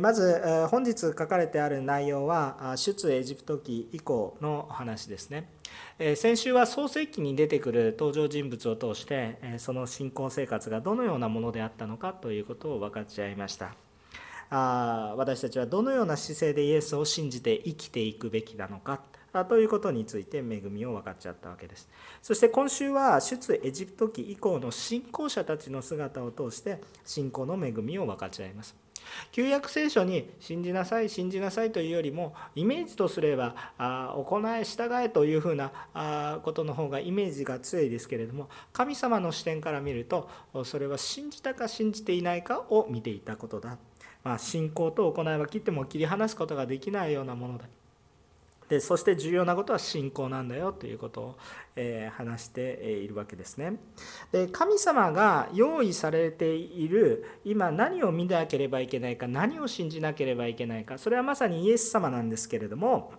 まず本日書かれてある内容は出エジプト記以降の話ですね。先週は創世記に出てくる登場人物を通してその信仰生活がどのようなものであったのかということを分かち合いました。私たちはどのような姿勢でイエスを信じて生きていくべきなのかということについて恵みを分かっちゃったわけです。そして今週は出エジプト記以降の信仰者たちの姿を通して信仰の恵みを分かち合います。旧約聖書に信じなさい信じなさいというよりもイメージとすればあ行え従えというふうなあことの方がイメージが強いですけれども神様の視点から見るとそれは信じたか信じていないかを見ていたことだ、まあ、信仰と行いは切っても切り離すことができないようなものだ。でそして重要なことは信仰なんだよということ。を、え、話しているわけですね。で神様が用意されている今何を見なければいけないか何を信じなければいけないかそれはまさにイエス様なんですけれども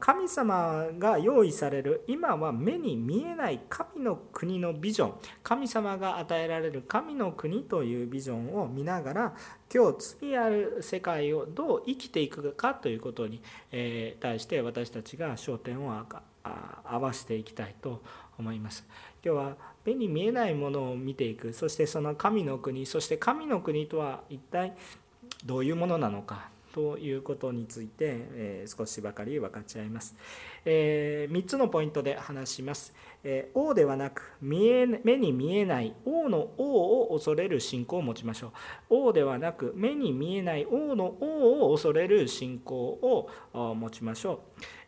神様が用意される今は目に見えない神の国のビジョン神様が与えられる神の国というビジョンを見ながら今日次ある世界をどう生きていくかということに対して私たちが焦点を合わせていきたいと思います。今日は目に見えないものを見ていくそしてその神の国そして神の国とは一体どういうものなのかということについて、え少しばかり分かち合います。え3つのポイントで話します。え王ではなく見え目に見えない王の王を恐れる信仰を持ちましょう。王ではなく目に見えない王の王を恐れる信仰を持ちましょう。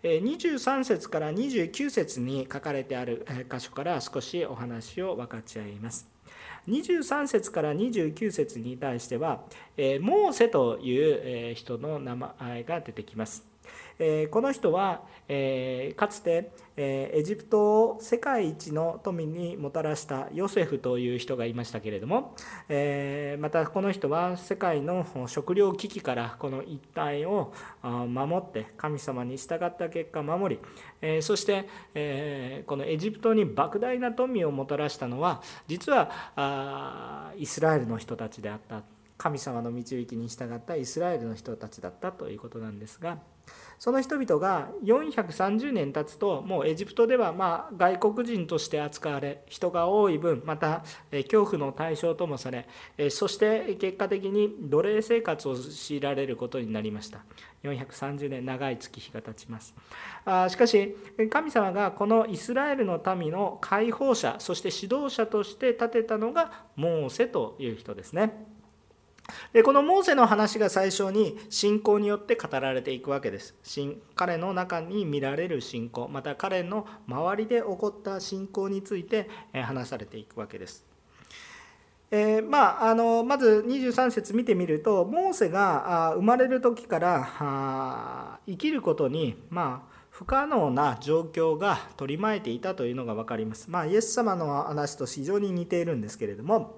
23節から29節に書かれてある箇所から少しお話を分かち合います。23節から29節に対しては、モーセという人の名前が出てきます。えこの人はえかつてえエジプトを世界一の富にもたらしたヨセフという人がいましたけれどもえまたこの人は世界の食糧危機からこの一帯を守って神様に従った結果守りえそしてえこのエジプトに莫大な富をもたらしたのは実はイスラエルの人たちであった。神様の導きに従ったイスラエルの人たちだったということなんですがその人々が430年経つともうエジプトではま外国人として扱われ人が多い分また恐怖の対象ともされそして結果的に奴隷生活を強いられることになりました。430年長い月日が経ちます。しかし神様がこのイスラエルの民の解放者そして指導者として立てたのがモーセという人ですね。でこのモーセの話が最初に信仰によって語られていくわけです。彼の中に見られる信仰また彼の周りで起こった信仰について話されていくわけです。えー、まあ、あのまず23節見てみるとモーセが生まれる時から生きることにまあ不可能な状況が取り巻いていたというのが分かります。まあ、イエス様の話と非常に似ているんですけれども、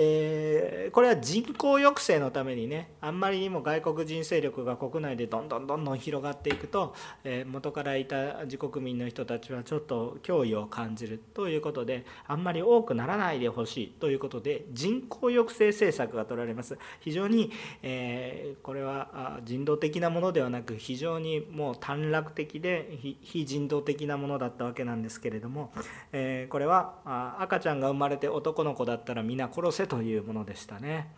えー、これは人口抑制のためにねあんまりにも外国人勢力が国内でどんどんどんどん広がっていくと、えー、元からいた自国民の人たちはちょっと脅威を感じるということであんまり多くならないでほしいということで人口抑制政策が取られます。非常に、えー、これは人道的なものではなく非常にもう短絡的で非人道的なものだったわけなんですけれども、えこれは赤ちゃんが生まれて男の子だったら皆殺せというものでしたね。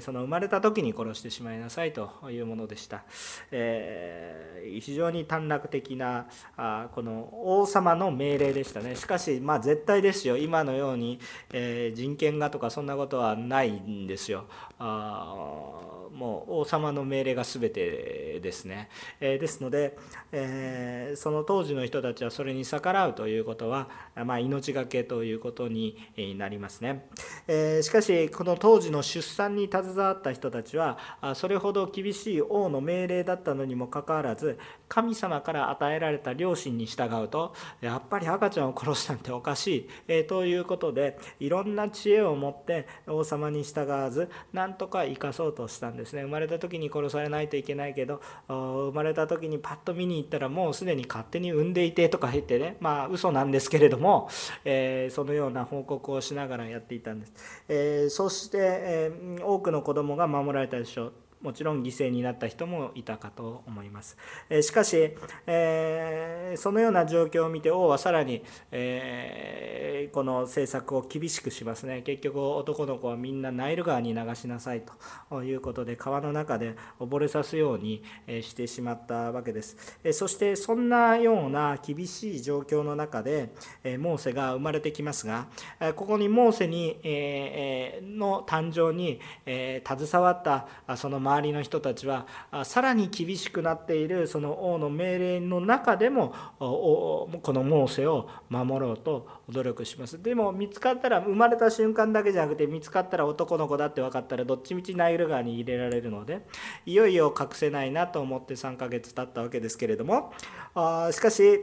その生まれた時に殺してしまいなさいというものでした。えー、非常に短絡的なあこの王様の命令でしたね。しかし、まあ、絶対ですよ、今のように、えー、人権がとかそんなことはないんですよ。あもう王様の命令が全てですね。えー、ですので、えその当時の人たちはそれに逆らうということは、まあ、命がけということになりますね。えしかし、この当時の出産に携わった人たちはそれほど厳しい王の命令だったのにもかかわらず神様から与えられた良心に従うとやっぱり赤ちゃんを殺したんておかしい、えー、ということでいろんな知恵を持って王様に従わずなんとか生かそうとしたんですね。生まれた時に殺されないといけないけど生まれた時にパッと見に行ったらもうすでに勝手に産んでいてとか言ってね。まあ嘘なんですけれども、えー、そのような報告をしながらやっていたんです、えー、そして、えー、多くの子供が守られたでしょう。もちろん犠牲になった人もいたかと思います。しかし、えー、そのような状況を見て王はさらに、えー、この政策を厳しくしますね。結局男の子はみんなナイル川に流しなさいということで川の中で溺れさすようにしてしまったわけです。そしてそんなような厳しい状況の中でモーセが生まれてきますがここにモーセにえの誕生にえ携わったその周りの人たちはさらに厳しくなっているその王の命令の中でもこのモーセを守ろうと努力します。でも見つかったら生まれた瞬間だけじゃなくて見つかったら男の子だって分かったらどっちみちナイル川に入れられるのでいよいよ隠せないなと思って3ヶ月経ったわけですけれどもあしかし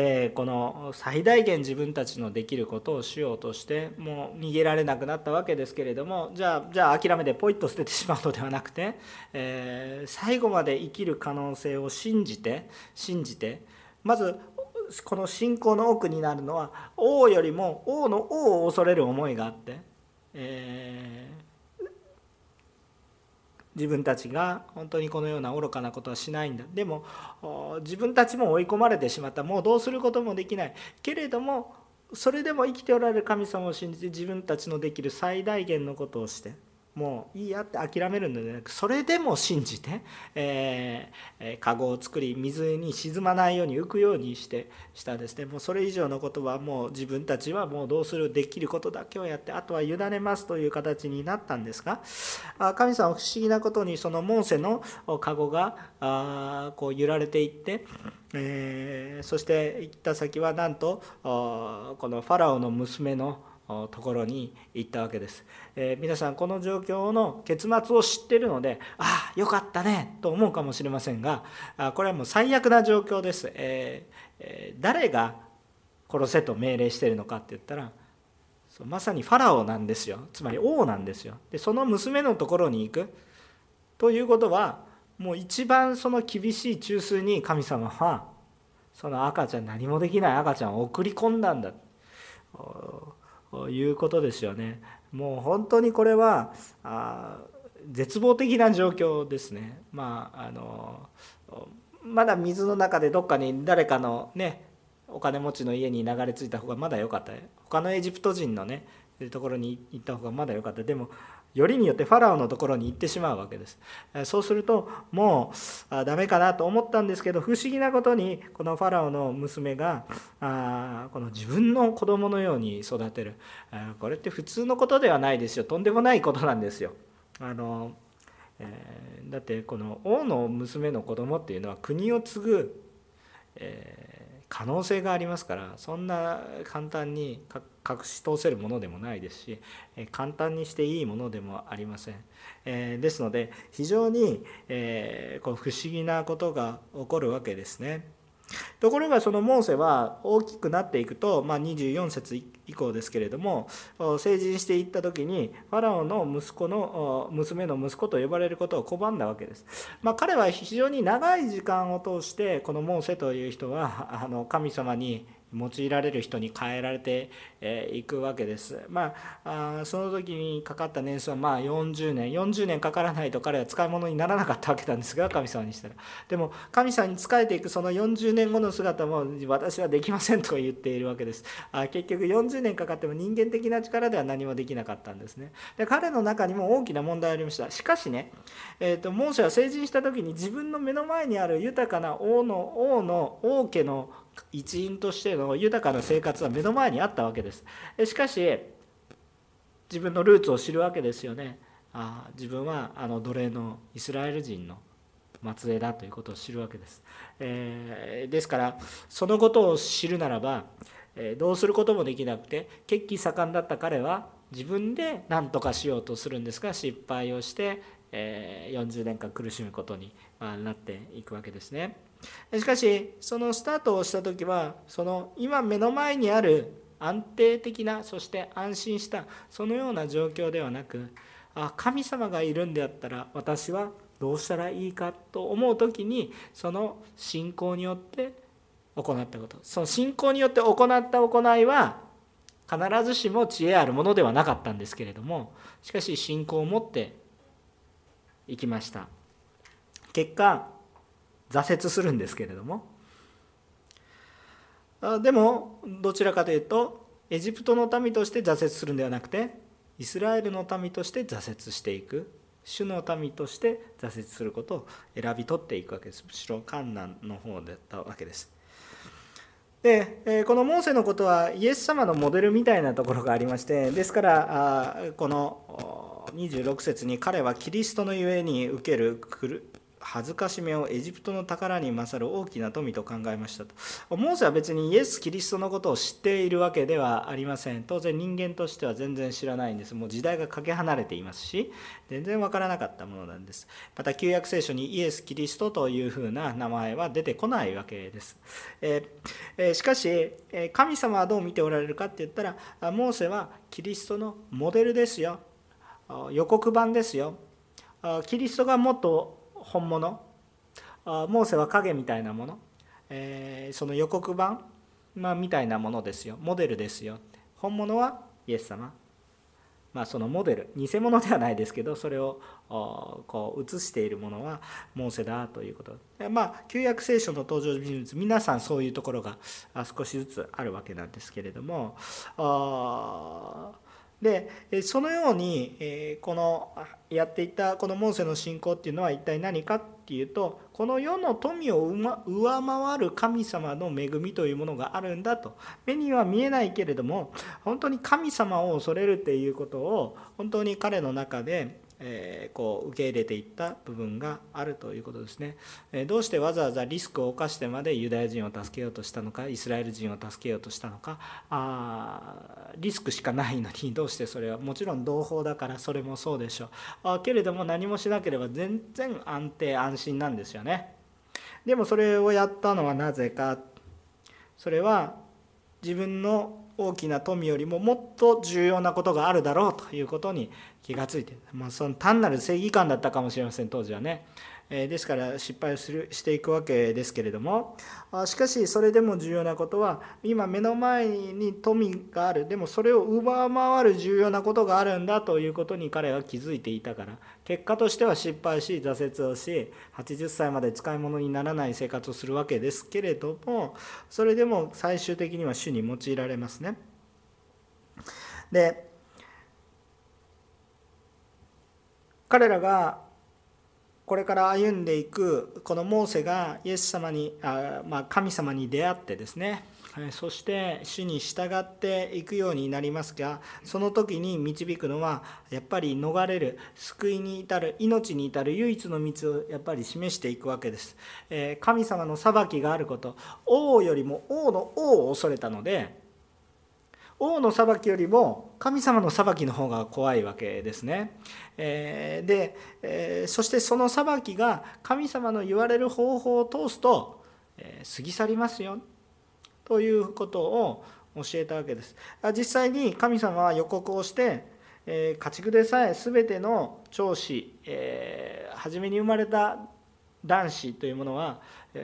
えこの最大限自分たちのできることをしようとしてもう逃げられなくなったわけですけれどもじゃあじゃあ諦めてポイッと捨ててしまうのではなくて、え最後まで生きる可能性を信じて信じてまずこの信仰の奥になるのは王よりも王の王を恐れる思いがあって、えー自分たちが本当にこのような愚かなことはしないんだ。でも自分たちも追い込まれてしまった。もうどうすることもできない。けれどもそれでも生きておられる神様を信じて自分たちのできる最大限のことをしてもういいやって諦めるのではなくそれでも信じて、えー、カゴを作り水に沈まないように浮くようにしてしたですね。もうそれ以上のことはもう自分たちはもうどうするできることだけをやってあとは委ねますという形になったんですが神様不思議なことにそのモーセのカゴがあこう揺られていって、えー、そして行った先はなんとこのファラオの娘のところに行ったわけです、えー、皆さんこの状況の結末を知ってるのでああよかったねと思うかもしれませんがあこれはもう最悪な状況です、えー、誰が殺せと命令してるのかって言ったらまさにファラオなんですよ。つまり王なんですよ。でその娘のところに行く。ということはもう一番その厳しい中枢に神様はその赤ちゃん何もできない赤ちゃんを送り込んだんだ。いうことですよね。もう本当にこれはあ絶望的な状況ですね。まああのまだ水の中でどっかに誰かのねお金持ちの家に流れ着いた方がまだ良かった他のエジプト人のねところに行った方がまだ良かった。でもよりによってファラオのところに行ってしまうわけです。そうするともうダメかなと思ったんですけど不思議なことにこのファラオの娘があこの自分の子供のように育てる。これって普通のことではないですよ。とんでもないことなんですよ。あの、えー、だってこの王の娘の子供っていうのは国を継ぐ、えー可能性がありますからそんな簡単に隠し通せるものでもないですし簡単にしていいものでもありません。ですので非常にこう不思議なことが起こるわけですね。ところがそのモーセは大きくなっていくと、まあ、24節以降ですけれども成人していった時にファラオの息子の娘の息子と呼ばれることを拒んだわけです、まあ、彼は非常に長い時間を通してこのモーセという人はあの神様に用いられる人に変えられていくわけです。まあ、その時にかかった年数はまあ40年40年かからないと彼は使い物にならなかったわけなんですが神様にしたら。でも神様に仕えていくその40年後の姿も私はできませんと言っているわけです。あ結局40年かかっても人間的な力では何もできなかったんですね。で彼の中にも大きな問題ありました。しかしね、えーと、モーセは成人した時に自分の目の前にある豊かな王の王の王家の一員としての豊かな生活は目の前にあったわけです。しかし自分のルーツを知るわけですよね。あ自分はあの奴隷のイスラエル人の末裔だということを知るわけです、えー、ですからそのことを知るならば、えー、どうすることもできなくて血気盛んだった彼は自分で何とかしようとするんですが失敗をして、えー、40年間苦しむことになっていくわけですね。しかしそのスタートをした時はその今目の前にある安定的なそして安心したそのような状況ではなくあ神様がいるんであったら私はどうしたらいいかと思う時にその信仰によって行ったこと。その信仰によって行った行いは必ずしも知恵あるものではなかったんですけれどもしかし信仰を持っていきました。結果挫折するんですけれども。でもどちらかというとエジプトの民として挫折するんではなくてイスラエルの民として挫折していく主の民として挫折することを選び取っていくわけです。むしろ観難の方だったわけです。でこのモーセのことはイエス様のモデルみたいなところがありましてですからこの26節に彼はキリストのゆえに受ける恥ずかしめをエジプトの宝に勝る大きな富と考えましたと。モーセは別にイエス・キリストのことを知っているわけではありません。当然人間としては全然知らないんです。もう時代がかけ離れていますし全然わからなかったものなんです。また旧約聖書にイエス・キリストというふうな名前は出てこないわけです、えー、しかし神様はどう見ておられるかって言ったらモーセはキリストのモデルですよ。予告版ですよ。キリストがもっと本物？モーセは影みたいなもの、えー、その予告版、まあ、みたいなものですよ。モデルですよ。本物はイエス様？まあ、そのモデル。偽物ではないですけどそれをこう映しているものはモーセだということ。まあ旧約聖書の登場人物皆さんそういうところが少しずつあるわけなんですけれどもでそのようにこのやっていたこのモーセの信仰っていうのは一体何かっていうとこの世の富を上回る神様の恵みというものがあるんだと。目には見えないけれども本当に神様を恐れるっていうことを本当に彼の中でえこう受け入れていった部分があるということですね。えどうしてわざわざリスクを冒してまでユダヤ人を助けようとしたのかイスラエル人を助けようとしたのかあリスクしかないのにどうしてそれはもちろん同胞だからそれもそうでしょうあけれども何もしなければ全然安定安心なんですよね。でもそれをやったのはなぜかそれは自分の大きな富よりももっと重要なことがあるだろうということに気がついてまあ、その単なる正義感だったかもしれません当時はね、えー、ですから失敗をするしていくわけですけれどもしかしそれでも重要なことは今目の前に富がある。でもそれを上回る重要なことがあるんだということに彼は気づいていたから結果としては失敗し挫折をし80歳まで使い物にならない生活をするわけですけれどもそれでも最終的には主に用いられますね。で彼らがこれから歩んでいくこのモーセがイエス様にあ、まあ、神様に出会ってですねそして主に従っていくようになりますがその時に導くのはやっぱり逃れる救いに至る命に至る唯一の道をやっぱり示していくわけです神様の裁きがあること王よりも王の王を恐れたので王の裁きよりも神様の裁きの方が怖いわけですね。えで、えそしてその裁きが神様の言われる方法を通すと、え過ぎ去りますよということを教えたわけです。実際に神様は予告をして、え家畜でさえ全ての長子、え初めに生まれた男子というものは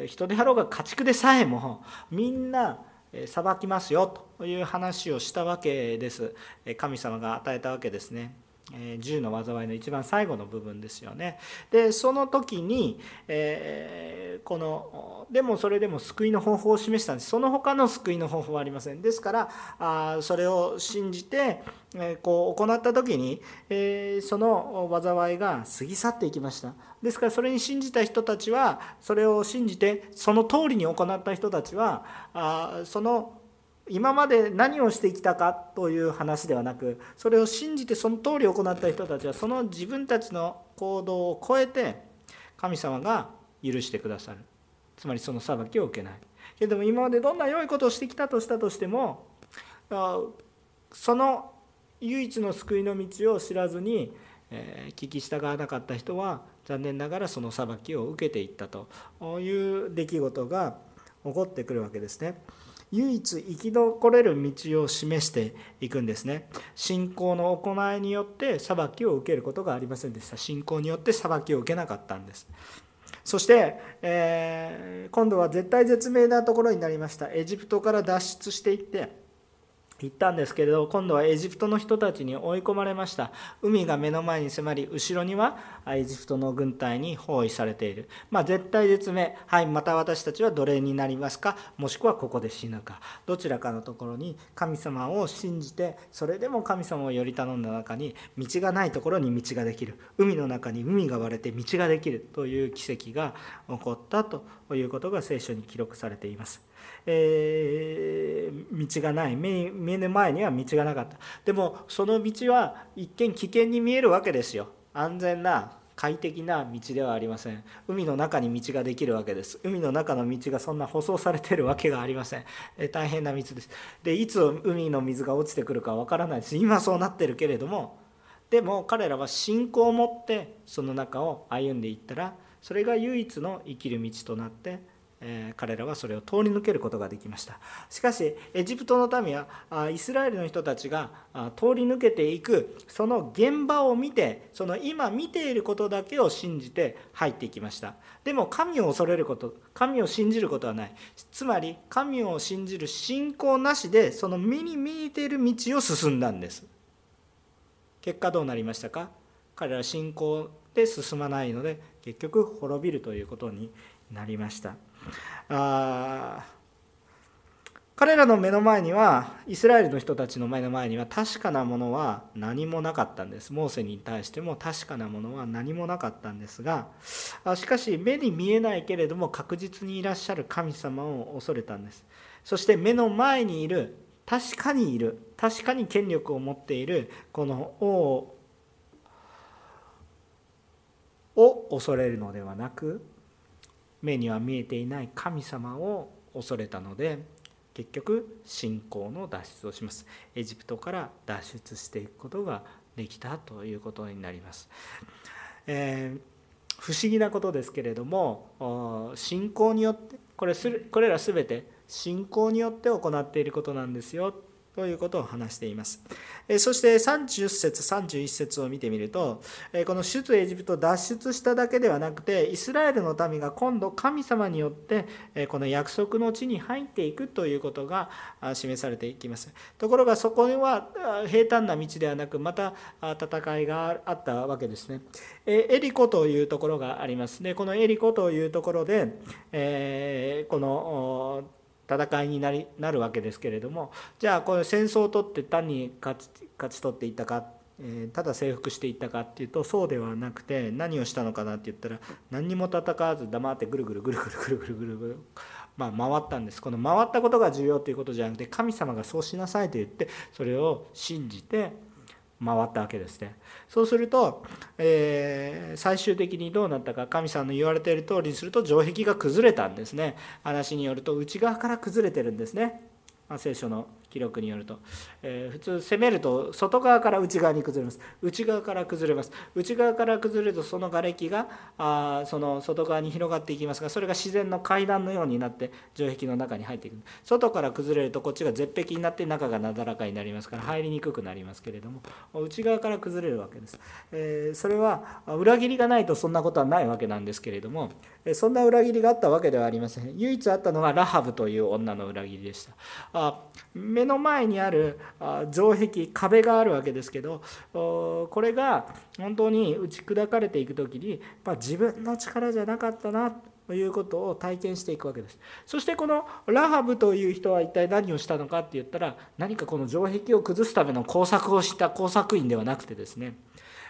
人であろうが家畜でさえもみんな裁きますよという話をしたわけです神様が与えたわけですねえ10の災いの一番最後の部分ですよね。でその時に、えー、このでもそれでも救いの方法を示したんです。その他の救いの方法はありません。ですからあそれを信じて、えー、こう行った時に、えー、その災いが過ぎ去っていきました。ですからそれに信じた人たちはそれを信じてその通りに行った人たちはあその今まで何をしてきたかという話ではなくそれを信じてその通り行った人たちはその自分たちの行動を超えて神様が許してくださるつまりその裁きを受けないけれども今までどんな良いことをしてきたとしたとしてもその唯一の救いの道を知らずに聞き従わなかった人は残念ながらその裁きを受けていったという出来事が起こってくるわけですね。唯一生き残れる道を示していくんですね。信仰の行いによって裁きを受けることがありませんでした。信仰によって裁きを受けなかったんです。そして、えー、今度は絶対絶命なところになりました。エジプトから脱出していって行ったんですけれど今度はエジプトの人たちに追い込まれました。海が目の前に迫り後ろにはエジプトの軍隊に包囲されている。まあ絶対絶命。はいまた私たちは奴隷になりますか？もしくはここで死ぬか。どちらかのところに神様を信じてそれでも神様をより頼んだ中に道がないところに道ができる。海の中に海が割れて道ができるという奇跡が起こったということが聖書に記録されています。えー、道がない。目目の前には道がなかった。でもその道は一見危険に見えるわけですよ。安全な快適な道ではありません。海の中に道ができるわけです。海の中の道がそんな舗装されてるわけがありません。え大変な道です。でいつ海の水が落ちてくるかわからないです。今そうなってるけれども。でも彼らは信仰を持ってその中を歩んでいったらそれが唯一の生きる道となってえ彼らはそれを通り抜けることができました。しかしエジプトの民はイスラエルの人たちが通り抜けていくその現場を見てその今見ていることだけを信じて入っていきました。でも神を恐れること神を信じることはない。つまり神を信じる信仰なしでその目に見えている道を進んだんです。結果どうなりましたか？彼ら信仰で進まないので結局滅びるということになりました。あ彼らの目の前にはイスラエルの人たちの目の前には確かなものは何もなかったんです。モーセに対しても確かなものは何もなかったんですがしかし目に見えないけれども確実にいらっしゃる神様を恐れたんです。そして目の前にいる確かにいる確かに権力を持っているこの王を恐れるのではなく目には見えていない神様を恐れたので結局信仰の脱出をします。エジプトから脱出していくことができたということになります、えー、不思議なことですけれども信仰によってこれこれら全て信仰によって行っていることなんですよ。ということを話しています。そして30節31節を見てみるとこの出エジプト脱出しただけではなくてイスラエルの民が今度神様によってこの約束の地に入っていくということが示されていきます。ところがそこには平坦な道ではなくまた戦いがあったわけですね。エリコというところがあります。ねこのエリコというところでこの戦いになりなるわけですけれどもじゃあこれ戦争を取って単に勝ち勝ち取っていったか、えー、ただ征服していったかっていうとそうではなくて何をしたのかなって言ったら何にも戦わず黙ってぐるぐるぐるぐるぐるぐるぐるぐるまあ、回ったんです。この回ったことが重要ということじゃなくて神様がそうしなさいと言ってそれを信じて回ったわけですね。そうすると、えー、最終的にどうなったか神さんの言われている通りにすると城壁が崩れたんですね。話によると内側から崩れてるんですね、まあ、聖書の記録によると、えー、普通攻めると外側から内側に崩れます。内側から崩れます。内側から崩れるとその瓦礫があその外側に広がっていきますがそれが自然の階段のようになって城壁の中に入っていく。外から崩れるとこっちが絶壁になって中がなだらかになりますから入りにくくなりますけれども内側から崩れるわけです、えー、それは裏切りがないとそんなことはないわけなんですけれどもそんな裏切りがあったわけではありません。唯一あったのはラハブという女の裏切りでした。あ目の前にある城壁壁があるわけですけどこれが本当に打ち砕かれていく時に、ま、自分の力じゃなかったなということを体験していくわけですそしてこのラハブという人は一体何をしたのかって言ったら何かこの城壁を崩すための工作をした工作員ではなくてですね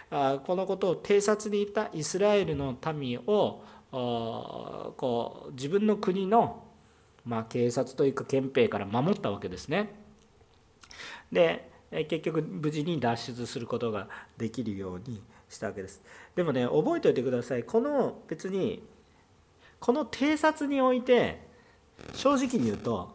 このことを偵察にいたイスラエルの民をこう自分の国のまあ、警察というか憲兵から守ったわけですね。で結局無事に脱出することができるようにしたわけです。でもね覚えておいてください。この別にこの偵察において正直に言うと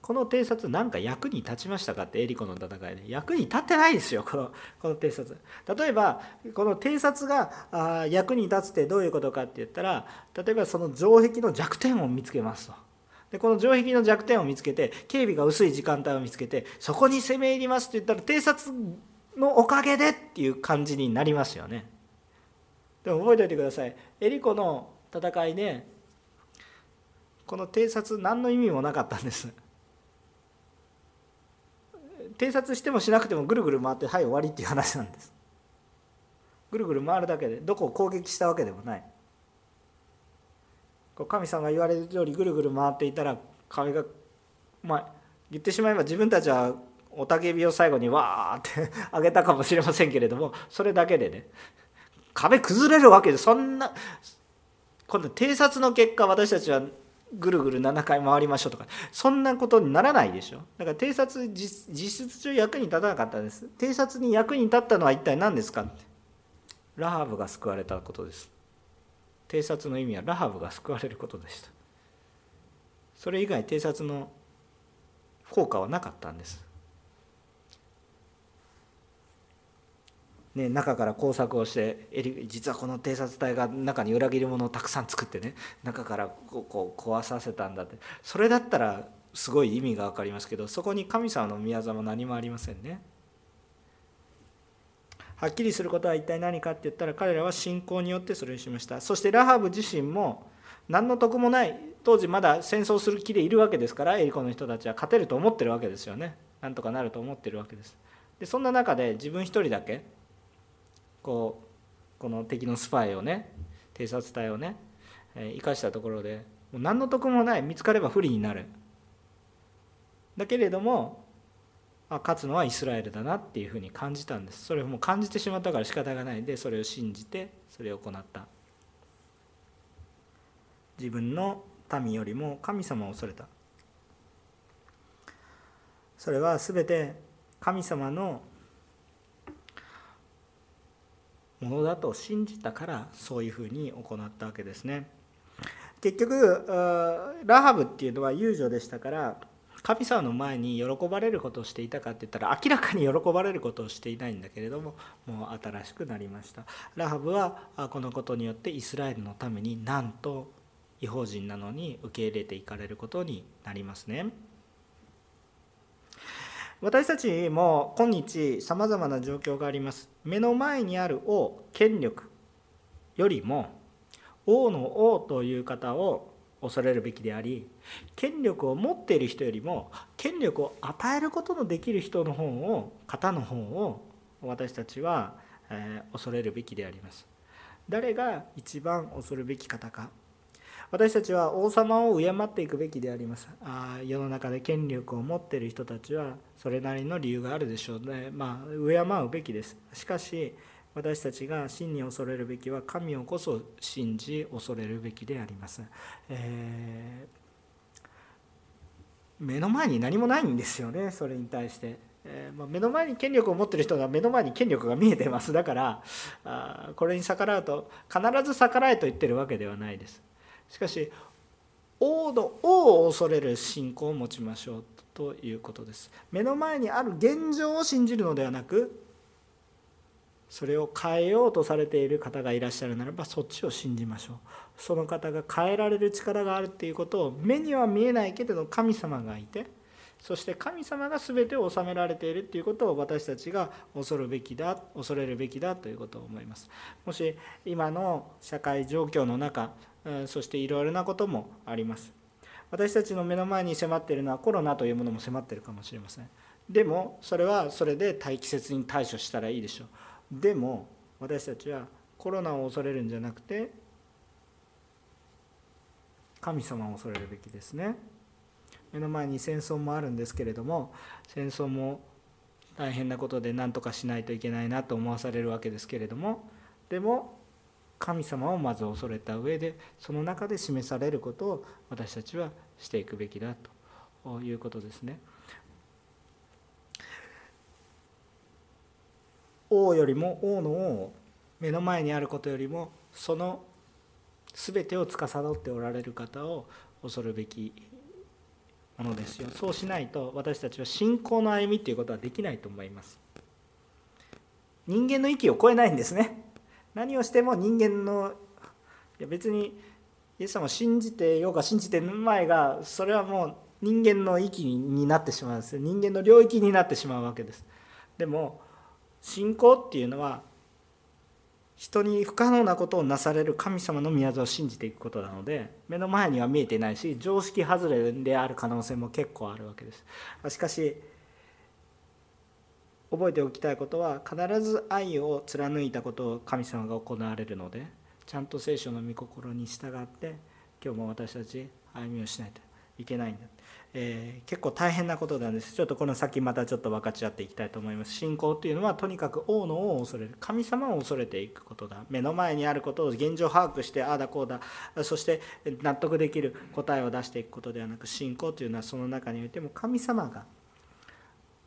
この偵察何か役に立ちましたかってエリコの戦いで。役に立ってないですよこのこの偵察。例えばこの偵察があ役に立つってどういうことかって言ったら例えばその城壁の弱点を見つけますと。でこの城壁の弱点を見つけて警備が薄い時間帯を見つけてそこに攻め入りますって言ったら偵察のおかげでっていう感じになりますよね。でも覚えておいてください。エリコの戦いでこの偵察何の意味もなかったんです。偵察してもしなくてもぐるぐる回ってはい終わりっていう話なんです。ぐるぐる回るだけでどこを攻撃したわけでもない。神様が言われる通りぐるぐる回っていたら壁がまあ言ってしまえば自分たちは雄たけびを最後にわーって 上げたかもしれませんけれどもそれだけでね壁崩れるわけでそんな今度偵察の結果私たちはぐるぐる7回回りましょうとかそんなことにならないでしょ。だから偵察実質上役に立たなかったんです。偵察に役に立ったのは一体何ですかラハブが救われたことです。偵察の意味はラハブが救われることでした。それ以外偵察の効果はなかったんです。ね、中から工作をして実はこの偵察隊が中に裏切り者をたくさん作ってね中からこうこう壊させたんだって。それだったらすごい意味が分かりますけどそこに神様の宮座も何もありませんね。はっきりすることは一体何かって言ったら彼らは信仰によってそれをしました。そしてラハブ自身も何の得もない当時まだ戦争する気でいるわけですからエリコの人たちは勝てると思ってるわけですよね。なんとかなると思ってるわけです。でそんな中で自分一人だけこうこの敵のスパイをね偵察隊をね生かしたところでもう何の得もない見つかれば不利になる。だけれどもあ勝つのはイスラエルだなっていうふうに感じたんです。それをもう感じてしまったから仕方がないんでそれを信じてそれを行った。自分の民よりも神様を恐れた。それは全て神様のものだと信じたからそういうふうに行ったわけですね。結局ラハブっていうのは遊女でしたから神様の前に喜ばれることをしていたかって言ったら明らかに喜ばれることをしていないんだけれどももう新しくなりましたラハブはこのことによってイスラエルのためになんと違法人なのに受け入れていかれることになりますね。私たちも今日さまざまな状況があります目の前にある王権力よりも王の王という方を恐れるべきであり権力を持っている人よりも権力を与えることのできる人の方を方の方を私たちは、え恐れるべきであります。誰が一番恐るべき方か。私たちは王様を敬っていくべきであります。あ世の中で権力を持っている人たちはそれなりの理由があるでしょうね。まあ敬うべきです。しかし私たちが真に恐れるべきは神をこそ信じ恐れるべきであります、えー、目の前に何もないんですよねそれに対して。えー、まあ、目の前に権力を持ってる人が目の前に権力が見えてますだからあこれに逆らうと必ず逆らえと言ってるわけではないです。しかし王の王を恐れる信仰を持ちましょうということです。目の前にある現状を信じるのではなくそれを変えようとされている方がいらっしゃるならばそっちを信じましょう。その方が変えられる力があるっていうことを目には見えないけれど神様がいてそして神様が全てを治められているということを私たちが恐るべきだ恐れるべきだということを思います。もし今の社会状況の中そしていろいろなこともあります。私たちの目の前に迫っているのはコロナというものも迫っているかもしれません。でもそれはそれで待機説に対処したらいいでしょう。でも私たちはコロナを恐れるんじゃなくて神様を恐れるべきですね目の前に戦争もあるんですけれども戦争も大変なことで何とかしないといけないなと思わされるわけですけれどもでも神様をまず恐れた上でその中で示されることを私たちはしていくべきだということですね。王よりも王の王目の前にあることよりもその全てを司っておられる方を恐るべきものですよ。そうしないと私たちは信仰の歩みっていうことはできないと思います。人間の域を超えないんですね。何をしても人間のいや別にイエス様を信じてようか信じて前がそれはもう人間の域になってしまうんです。人間の領域になってしまうわけです。でも信仰っていうのは人に不可能なことをなされる神様の宮座を信じていくことなので目の前には見えてないし常識外れである可能性も結構あるわけです。しかし覚えておきたいことは必ず愛を貫いたことを神様が行われるのでちゃんと聖書の御心に従って今日も私たち歩みをしないと。いけないんだ、えー、結構大変なことなんですちょっとこの先またちょっと分かち合っていきたいと思います信仰というのはとにかく王の王を恐れる神様を恐れていくことだ目の前にあることを現状把握してああだこうだそして納得できる答えを出していくことではなく信仰というのはその中においても神様が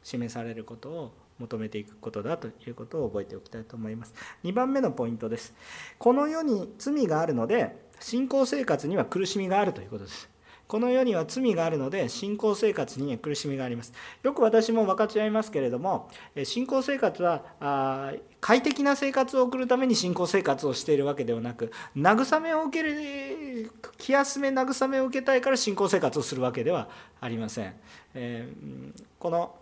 示されることを求めていくことだということを覚えておきたいと思います。2番目のポイントです。この世に罪があるので、信仰生活には苦しみがあるということです。この世には罪があるので信仰生活には苦しみがあります。よく私も分かち合いますけれども信仰生活は快適な生活を送るために信仰生活をしているわけではなく慰めを受ける気休め慰めを受けたいから信仰生活をするわけではありません、えこの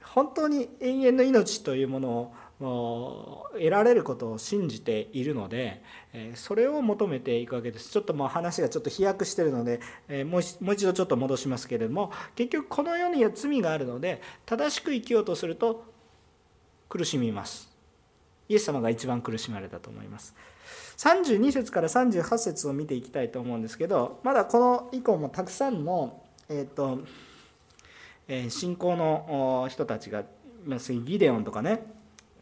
本当に永遠の命というものを得られることを信じているのでそれを求めていくわけです。ちょっともう話がちょっと飛躍してるのでもう一度ちょっと戻しますけれども結局この世には罪があるので正しく生きようとすると苦しみます。イエス様が一番苦しまれたと思います。32節から38節を見ていきたいと思うんですけどまだこの以降もたくさんのえっ、ー、と信仰の人たちがギデオンとかね、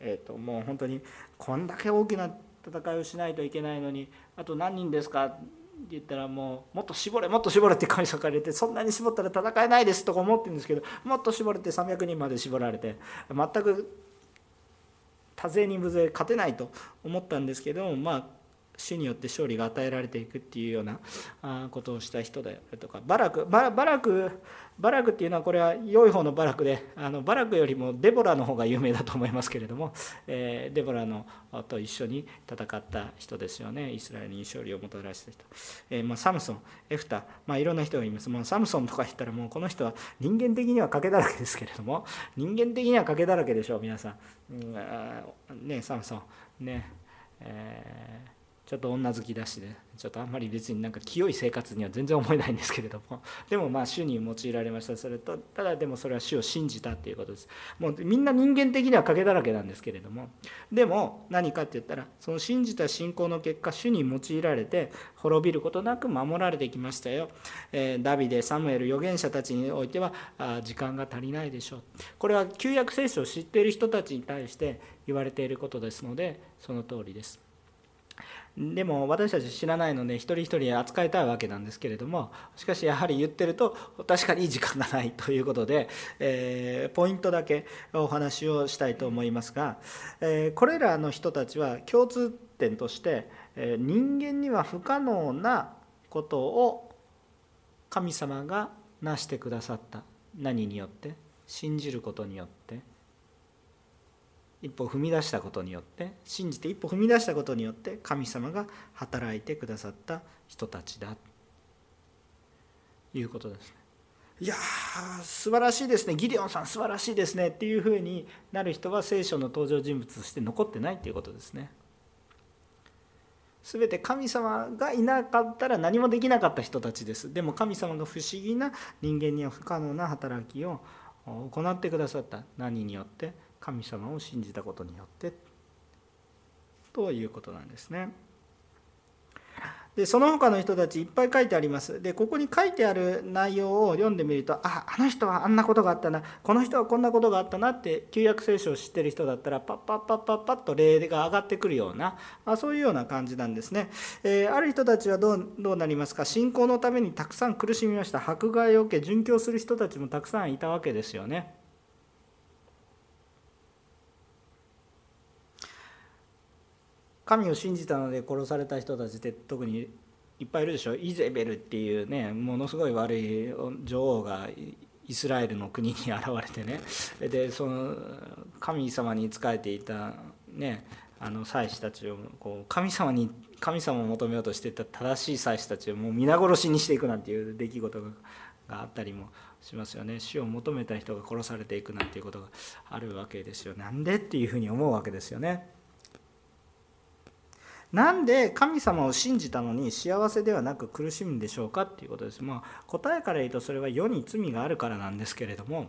えー、ともう本当にこんだけ大きな戦いをしないといけないのにあと何人ですかって言ったらもうもっと絞れもっと絞れって神様から言ってそんなに絞ったら戦えないですとか思ってるんですけどもっと絞れて300人まで絞られて全く多勢に無勢勝てないと思ったんですけどまあ主によって勝利が与えられていくっていうようなことをした人であるとか。バラクバラクバラクっていうのはこれは良い方のバラクであのバラクよりもデボラの方が有名だと思いますけれども、えー、デボラのと一緒に戦った人ですよね。イスラエルに勝利をもたらした人、えー、まあ、サムソンエフタ、まあ、いろんな人がいます、まあ、サムソンとか言ったらもうこの人は人間的には賭けだらけですけれども人間的には賭けだらけでしょう皆さん、うん、ねサムソン。ねえーちょっと女好きだしで、ちょっとあんまり別になんか清い生活には全然思えないんですけれども、でもまあ主に用いられました。それと、ただでもそれは主を信じたっていうことです。もうみんな人間的には賭けだらけなんですけれども、でも何かって言ったら、その信じた信仰の結果、主に用いられて、滅びることなく守られてきましたよ。えー、ダビデ、サムエル、預言者たちにおいてはあ時間が足りないでしょう。これは旧約聖書を知っている人たちに対して言われていることですので、その通りです。でも私たち知らないので一人一人扱いたいわけなんですけれどもしかしやはり言ってると確かに時間がないということで、えー、ポイントだけお話をしたいと思いますが、えー、これらの人たちは共通点として、えー、人間には不可能なことを神様が成してくださった。何によって？信じることによって。一歩踏み出したことによって信じて一歩踏み出したことによって神様が働いてくださった人たちだということですね。いやー素晴らしいですねギデオンさん素晴らしいですねっていうふうになる人は聖書の登場人物として残ってないということですね。全て神様がいなかったら何もできなかった人たちです。でも神様が不思議な人間には不可能な働きを行ってくださった何によって？神様を信じたことによってということなんですね。でその他の人たちいっぱい書いてあります。でここに書いてある内容を読んでみるとああの人はあんなことがあったなこの人はこんなことがあったなって旧約聖書を知ってる人だったらパッパッパッパッパッと霊が上がってくるようなあそういうような感じなんですね。えー、ある人たちはどうどうなりますか？信仰のためにたくさん苦しみました迫害を受け殉教する人たちもたくさんいたわけですよね。神を信じたので殺された人たちって特にいっぱいいるでしょ？イゼベルっていうねものすごい悪い女王がイスラエルの国に現れてね。でその神様に仕えていたねあの祭司たちをこう神様に神様を求めようとしていた正しい祭司たちをもう皆殺しにしていくなんていう出来事があったりもしますよね。死を求めた人が殺されていくなんていうことがあるわけですよなんでっていうふうに思うわけですよね。なんで神様を信じたのに幸せではなく苦しむんでしょうかっていうことです。まあ、答えから言うとそれは世に罪があるからなんですけれども。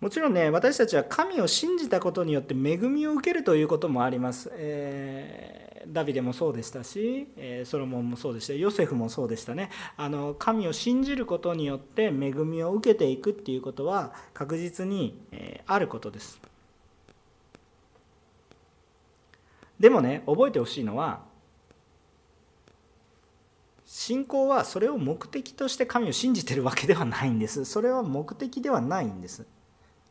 もちろんね私たちは神を信じたことによって恵みを受けるということもあります、えー、ダビデもそうでしたし、えー、ソロモンもそうでしたヨセフもそうでしたね。あの神を信じることによって恵みを受けていくっていうことは確実に、えー、あることです。でもね覚えてほしいのは信仰はそれを目的として神を信じてるわけではないんです。それは目的ではないんです。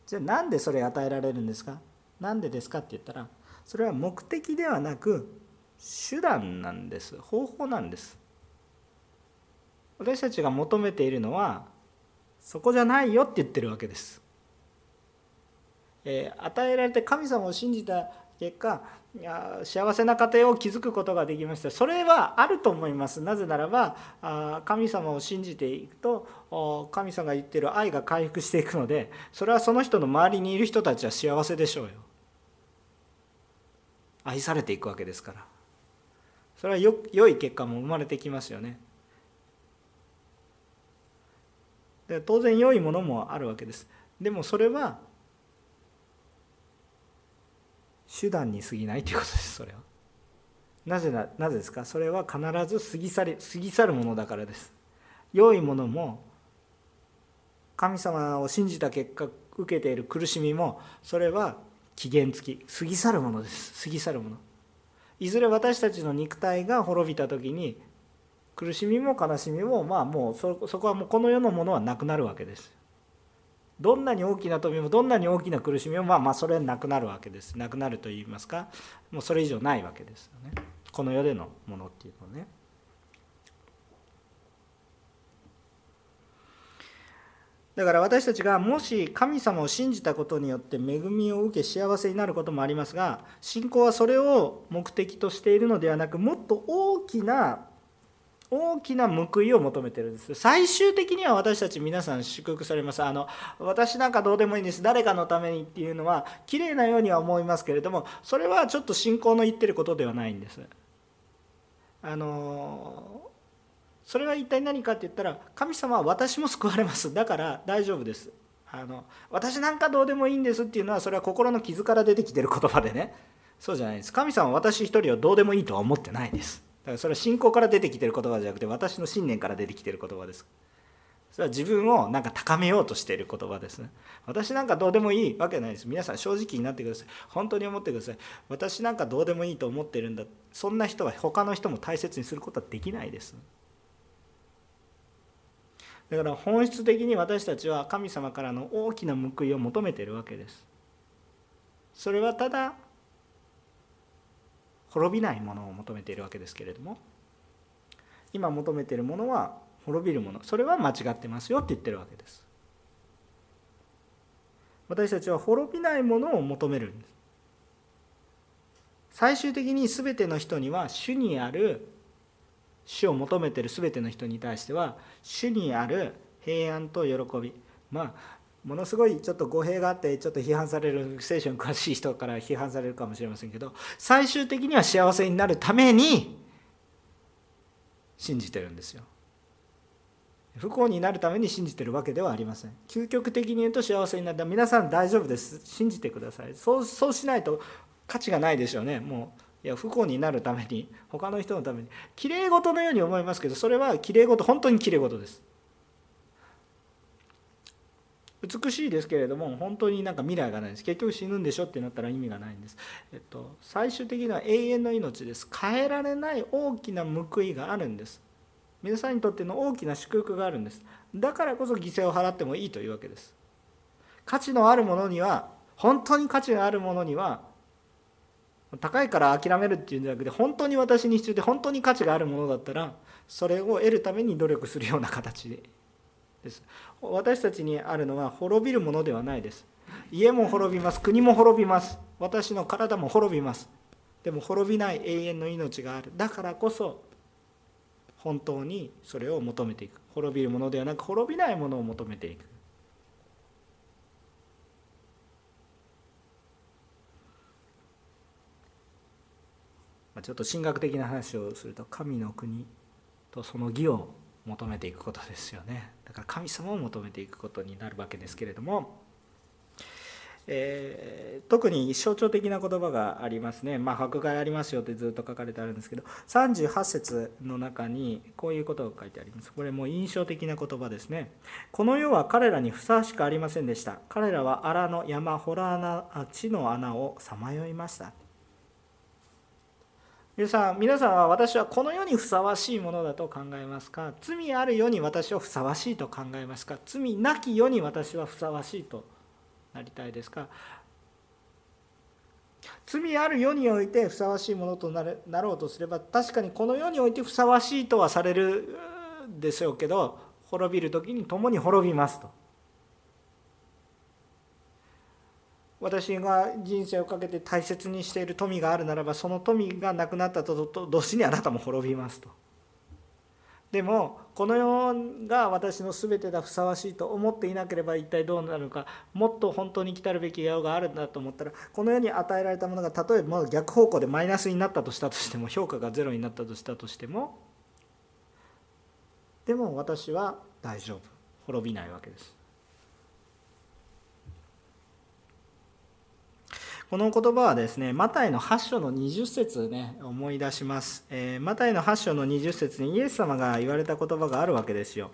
じゃあなんでそれ与えられるんですか？何でですかって言ったらそれは目的ではなく手段なんです。方法なんです。私たちが求めているのはそこじゃないよって言ってるわけです、えー、与えられて神様を信じた結果幸せな家庭を築くことができました。それはあると思います。なぜならば神様を信じていくと神様が言ってる愛が回復していくのでそれはその人の周りにいる人たちは幸せでしょうよ。愛されていくわけですから。それはよ良い結果も生まれてきますよね。で当然良いものもあるわけです。でもそれは手段に過ぎないということですそれは。なぜななぜですか？それは必ず過ぎ去り過ぎ去るものだからです。良いものも神様を信じた結果受けている苦しみもそれは期限付き過ぎ去るものです。過ぎ去るもの。いずれ私たちの肉体が滅びた時に苦しみも悲しみもまあもうそそこはもうこの世のものはなくなるわけです。どんなに大きな富もどんなに大きな苦しみもまあまあそれはなくなるわけです。なくなると言いますかもうそれ以上ないわけですよね。この世でのものっていうのね。だから私たちがもし神様を信じたことによって恵みを受け幸せになることもありますが信仰はそれを目的としているのではなくもっと大きな大きな報いを求めてるんです。最終的には私たち皆さん祝福されます。あの私なんかどうでもいいんです。誰かのためにっていうのは綺麗なようには思いますけれどもそれはちょっと信仰の言ってることではないんです。あのそれは一体何かって言ったら神様は私も救われます。だから大丈夫です。あの私なんかどうでもいいんですっていうのはそれは心の傷から出てきてる言葉でね。そうじゃないです。神様は私一人をどうでもいいとは思ってないです。からそれは信仰から出てきてる言葉じゃなくて私の信念から出てきてる言葉です。それは自分をなんか高めようとしている言葉ですね。私なんかどうでもいいわけないです。皆さん正直になってください。本当に思ってください。私なんかどうでもいいと思ってるんだ。そんな人は他の人も大切にすることはできないです。だから本質的に私たちは神様からの大きな報いを求めてるわけです。それはただ滅びないものを求めているわけですけれども今求めているものは滅びるものそれは間違ってますよって言ってるわけです。私たちは滅びないものを求めるんです。最終的に全ての人には主にある主を求めてる全ての人に対しては主にある平安と喜びまあものすごいちょっと語弊があってちょっと批判される聖書に詳しい人から批判されるかもしれませんけど最終的には幸せになるために信じてるんですよ。不幸になるために信じてるわけではありません。究極的に言うと幸せになった皆さん大丈夫です。信じてください。そうそうしないと価値がないでしょうね。もういや不幸になるために他の人のために。きれい事のように思いますけどそれはきれい事本当にきれい事です。美しいですけれども本当になんか未来がないです。結局死ぬんでしょってなったら意味がないんです、えっと、最終的には永遠の命です。変えられない大きな報いがあるんです。皆さんにとっての大きな祝福があるんです。だからこそ犠牲を払ってもいいというわけです。価値のあるものには本当に価値があるものには高いから諦めるっていうんじゃなくて本当に私に必要で本当に価値があるものだったらそれを得るために努力するような形です。私たちにあるのは滅びるものではないです。家も滅びます。国も滅びます。私の体も滅びます。でも滅びない永遠の命がある。だからこそ本当にそれを求めていく。滅びるものではなく滅びないものを求めていく。ちょっと神学的な話をすると神の国とその義を求めていくことですよね。だから神様を求めていくことになるわけですけれどもえー、特に象徴的な言葉がありますね、まあ、迫害ありますよってずっと書かれてあるんですけど38節の中にこういうことが書いてあります。これも印象的な言葉ですね。この世は彼らにふさわしくありませんでした。彼らは荒の山ホラ穴地の穴をさまよいました。皆さん皆さんは私はこの世にふさわしいものだと考えますか？罪ある世に私はふさわしいと考えますか？罪なき世に私はふさわしいとなりたいですか？罪ある世においてふさわしいものとななろうとすれば確かにこの世においてふさわしいとはされるでしょうけど滅びる時に共に滅びますと。私が人生をかけて大切にしている富があるならばその富がなくなったと同時にあなたも滅びますと。でもこの世が私の全てだふさわしいと思っていなければ一体どうなるかもっと本当に来たるべき世があるんだと思ったらこの世に与えられたものが例えば逆方向でマイナスになったとしたとしても 評価がゼロになったとしたとしてもでも私は大丈夫滅びないわけですこの言葉はですね、マタイの8章の20節ね、思い出します。えー、マタイの8章の20節にイエス様が言われた言葉があるわけですよ。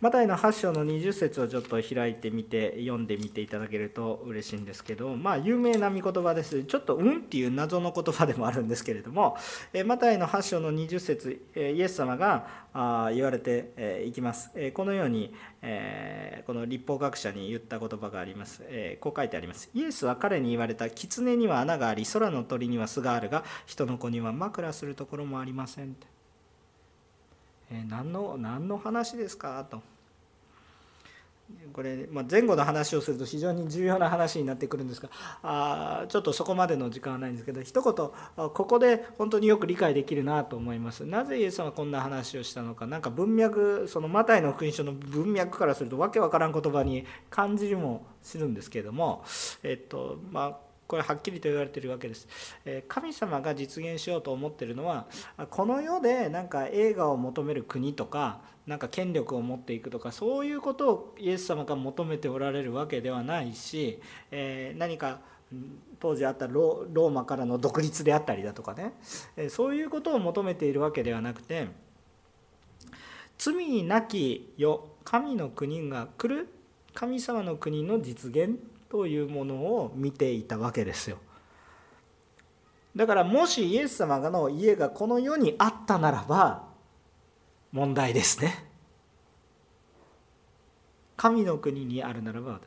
マタイの8章の20節をちょっと開いてみて読んでみていただけると嬉しいんですけどまあ有名な御言葉です。ちょっと「うん」っていう謎の言葉でもあるんですけれどもマタイの8章の20節イエス様が言われていきます。このようにこの立法学者に言った言葉があります。こう書いてあります。イエスは彼に言われた狐には穴があり空の鳥には巣があるが人の子には枕するところもありませんって。え何の何の話ですか？と。これ、まあ、前後の話をすると非常に重要な話になってくるんですがあちょっとそこまでの時間はないんですけど一言ここで本当によく理解できるなと思います。なぜイエス様はこんな話をしたのか。何か文脈そのマタイの福音書の文脈からするとわけわからん言葉に感じるもするんですけれどもえっとまあこれはっきりと言われてるわけです。神様が実現しようと思ってるのはこの世でなんか映画を求める国とかなんか権力を持っていくとかそういうことをイエス様が求めておられるわけではないし、え何か当時あったローマからの独立であったりだとかねそういうことを求めているわけではなくて罪なき世神の国が来る神様の国の実現というものを見ていたわけですよ。だからもしイエス様の家がこの世にあったならば問題ですね。神の国にあるならば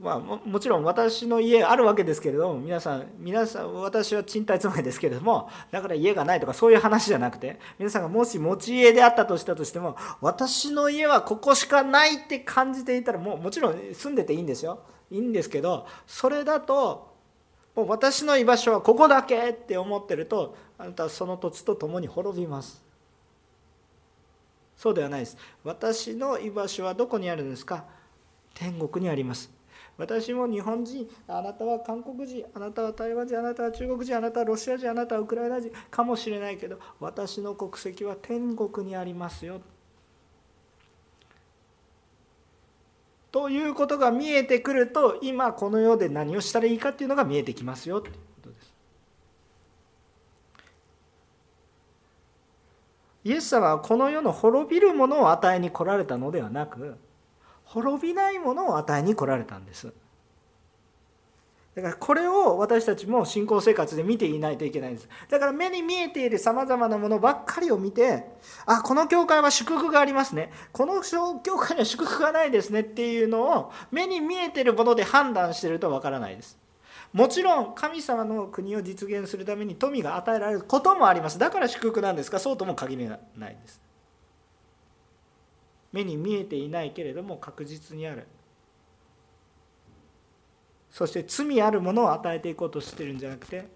まあ、ももちろん私の家あるわけですけれども皆さん皆さん私は賃貸住まいですけれどもだから家がないとかそういう話じゃなくて皆さんがもし持ち家であったとしたとしても私の家はここしかないって感じていたらもうもちろん住んでていいんですよ。いいんですけどそれだともう私の居場所はここだけって思ってるとあなたはその土地と共に滅びます。そうではないです。私の居場所はどこにあるんですか？天国にあります。私も日本人あなたは韓国人あなたは台湾人あなたは中国人あなたはロシア人あなたはウクライナ人かもしれないけど私の国籍は天国にありますよということが見えてくると今この世で何をしたらいいかっていうのが見えてきますよということです。イエス様はこの世の滅びるものを与えに来られたのではなく滅びないものを与えに来られたんです。だからこれを私たちも信仰生活で見ていないといけないんです。だから目に見えているさまざまなものばっかりを見てあこの教会は祝福がありますね。この教会には祝福がないですね。っていうのを目に見えているもので判断してるとわからないです。もちろん神様の国を実現するために富が与えられることもあります。だから祝福なんですか？そうとも限りないです。目に見えていないけれども確実にある。そして罪あるものを与えていこうとしてるんじゃなくて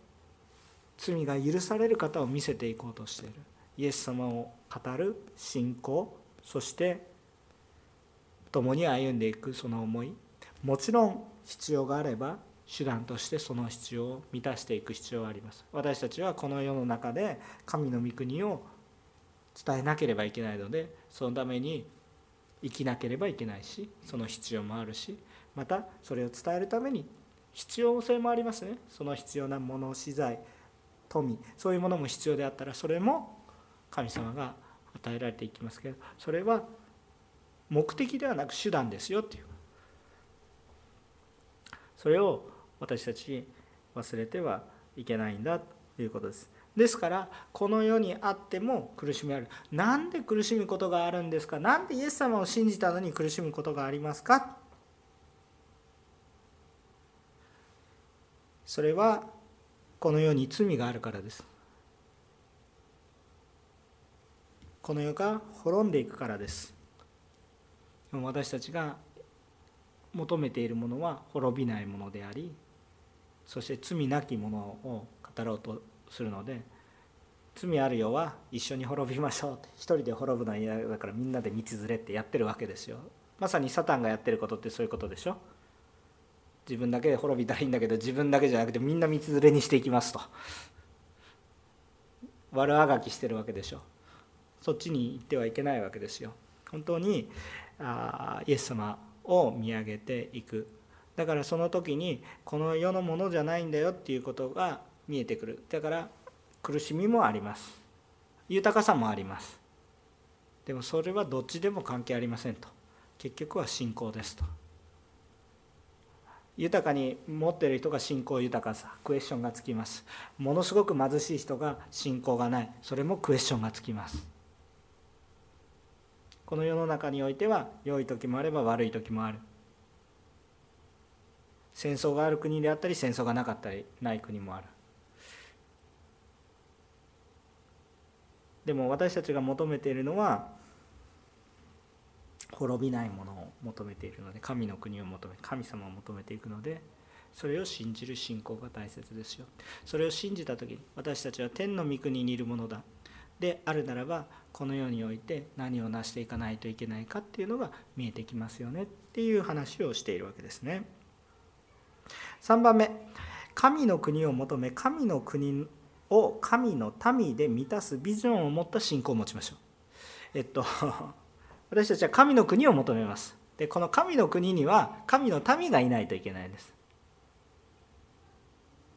罪が許される方を見せていこうとしている。イエス様を語る信仰そして共に歩んでいくその思い。もちろん必要があれば手段としてその必要を満たしていく必要があります。私たちはこの世の中で神の御国を伝えなければいけないのでそのために生きなければいけないしその必要もあるしまたそれを伝えるために必要性もありますね。その必要なもの資材富そういうものも必要であったらそれも神様が与えられていきますけどそれは目的ではなく手段ですよっていう。それを私たち忘れてはいけないんだということです。ですからこの世にあっても苦しみある。なんで苦しむことがあるんですか？何でイエス様を信じたのに苦しむことがありますか？それはこの世に罪があるからです。この世が滅んでいくからです。私たちが求めているものは滅びないものでありそして罪なきものを語ろうとするので罪あるよは一緒に滅びましょう。って一人で滅ぶのは嫌だからみんなで道連れってやってるわけですよ。まさにサタンがやってることってそういうことでしょ。自分だけで滅びたらいいんだけど自分だけじゃなくてみんな道連れにしていきますと。悪あがきしてるわけでしょ。そっちに行ってはいけないわけですよ。本当にあイエス様を見上げていく。だからその時にこの世のものじゃないんだよっていうことが見えてくる。だから苦しみもあります。豊かさもあります。でもそれはどっちでも関係ありませんと。結局は信仰ですと。豊かに持ってる人が信仰豊かさ。クエスチョンがつきます。ものすごく貧しい人が信仰がない。それもクエスチョンがつきます。この世の中においては良い時もあれば悪い時もある。戦争がある国であったり戦争がなかったりない国もある。でも私たちが求めているのは滅びないものを求めているので神の国を求め神様を求めていくのでそれを信じる信仰が大切ですよ。それを信じた時に私たちは天の御国にいるものだ。であるならばこの世において何を成していかないといけないかっていうのが見えてきますよね。っていう話をしているわけですね。3番目。神の国を求め神の国を神の民で満たすビジョンを持った信仰を持ちましょう。えっと 私たちは神の国を求めます。でこの神の国には神の民がいないといけないんです。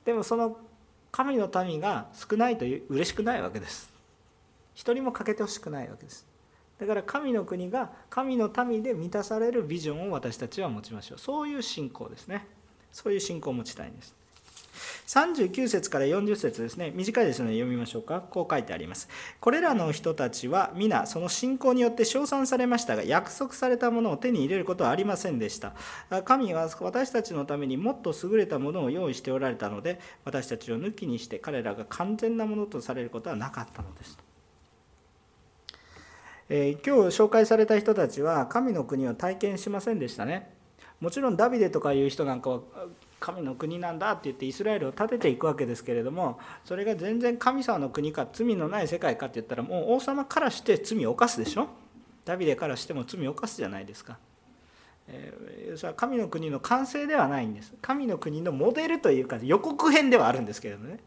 でもその神の民が少ないとう嬉しくないわけです。一人も欠けてほしくないわけです。だから神の国が神の民で満たされるビジョンを私たちは持ちましょう。そういう信仰ですね。そういう信仰を持ちたいんです。39節から40節ですね。短いですので読みましょうか。こう書いてあります。これらの人たちは皆その信仰によって称賛されましたが約束されたものを手に入れることはありませんでした。神は私たちのためにもっと優れたものを用意しておられたので私たちを抜きにして彼らが完全なものとされることはなかったのです。えー、今日紹介された人たちは神の国を体験しませんでしたね。もちろんダビデとかいう人なんかは神の国なんだって言ってイスラエルを立てていくわけですけれどもそれが全然神様の国か罪のない世界かって言ったらもう王様からして罪を犯すでしょ？ダビデからしても罪を犯すじゃないですか。えー、それは神の国の完成ではないんです。神の国のモデルというか予告編ではあるんですけれどね。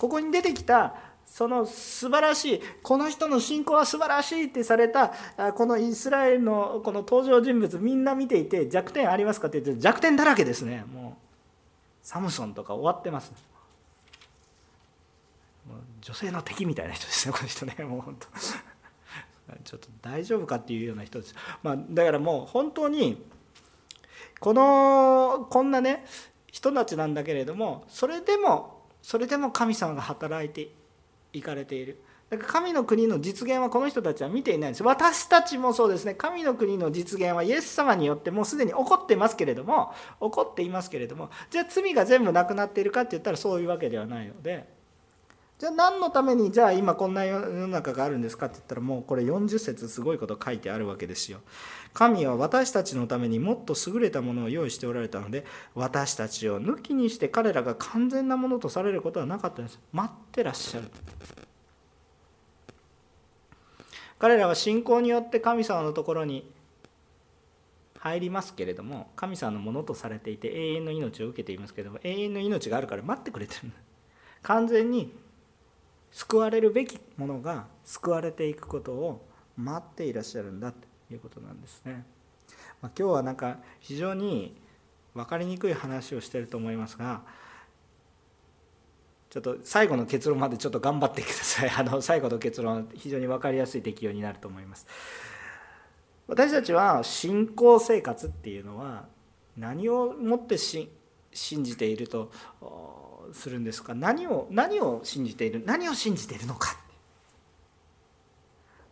ここに出てきたその素晴らしいこの人の信仰は素晴らしいってされたこのイスラエルのこの登場人物みんな見ていて弱点ありますかって言って弱点だらけですね。もうサムソンとか終わってます女性の敵みたいな人ですねこの人ね。もう本当。ちょっと大丈夫かっていうような人です、まあ、だからもう本当にこのこんなね人たちなんだけれどもそれでもそれでも神様が働いていかれている。だから神の国の実現はこの人たちは見ていないんです。私たちもそうですね。神の国の実現はイエス様によってもうすでに起こってますけれども起こっていますけれどもじゃあ罪が全部なくなっているかって言ったらそういうわけではないのでじゃあ何のためにじゃあ今こんな世の中があるんですかって言ったらもうこれ40節すごいこと書いてあるわけですよ。神は私たちのためにもっと優れたものを用意しておられたので私たちを抜きにして彼らが完全なものとされることはなかったんです。待ってらっしゃる。彼らは信仰によって神様のところに入りますけれども神様のものとされていて永遠の命を受けていますけれども永遠の命があるから待ってくれてる完全に救われるべきものが救われていくことを待っていらっしゃるんだということなんですね。まあ、今日はなんか非常に分かりにくい話をしてると思いますがちょっと最後の結論までちょっと頑張ってください。あの最後の結論非常に分かりやすい適用になると思います。私たちは信仰生活っていうのは何をもって信じているとするんですか？何を何を信じている何を信じているのか。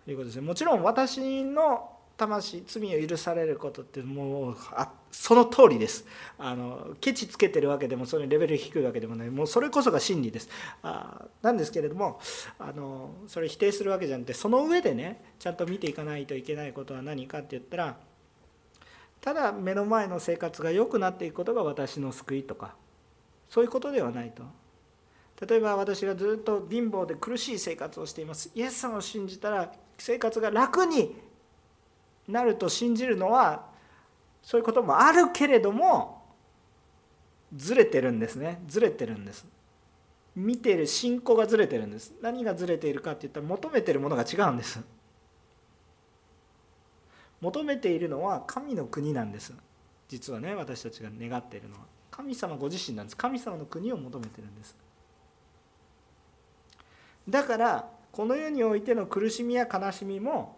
ということですね。もちろん私の魂罪を許されることってもうあその通りです。あのケチつけてるわけでもそれレベル低いわけでもない。もうそれこそが真理です。あなんですけれどもあのそれ否定するわけじゃなくてその上でねちゃんと見ていかないといけないことは何かって言ったらただ目の前の生活が良くなっていくことが私の救いとかそういうことではないと。例えば私がずっと貧乏で苦しい生活をしています。イエス様を信じたら生活が楽になると信じるのはそういうこともあるけれどもずれてるんですね。ずれてるんです。見ている信仰がずれてるんです。何がずれているかっていったら求めてるものが違うんです。求めているのは神の国なんです。実はね私たちが願っているのは。神様ご自身なんです。神様の国を求めてるんです。だからこの世においての苦しみや悲しみも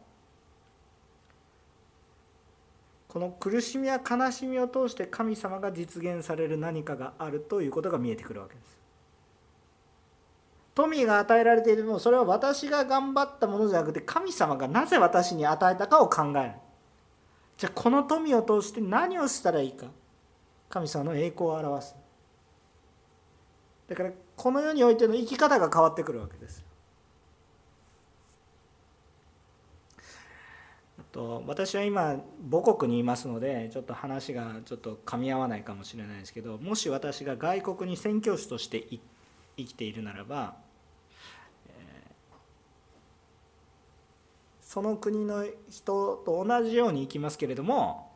この苦しみや悲しみを通して神様が実現される何かがあるということが見えてくるわけです。富が与えられているもそれは私が頑張ったものじゃなくて神様がなぜ私に与えたかを考える。じゃあこの富を通して何をしたらいいか神様の栄光を表す。だからこの世においての生き方が変わってくるわけです。と私は今母国にいますのでちょっと話がちょっと噛み合わないかもしれないですけどもし私が外国に宣教師として生きているならば、えその国の人と同じように生きますけれども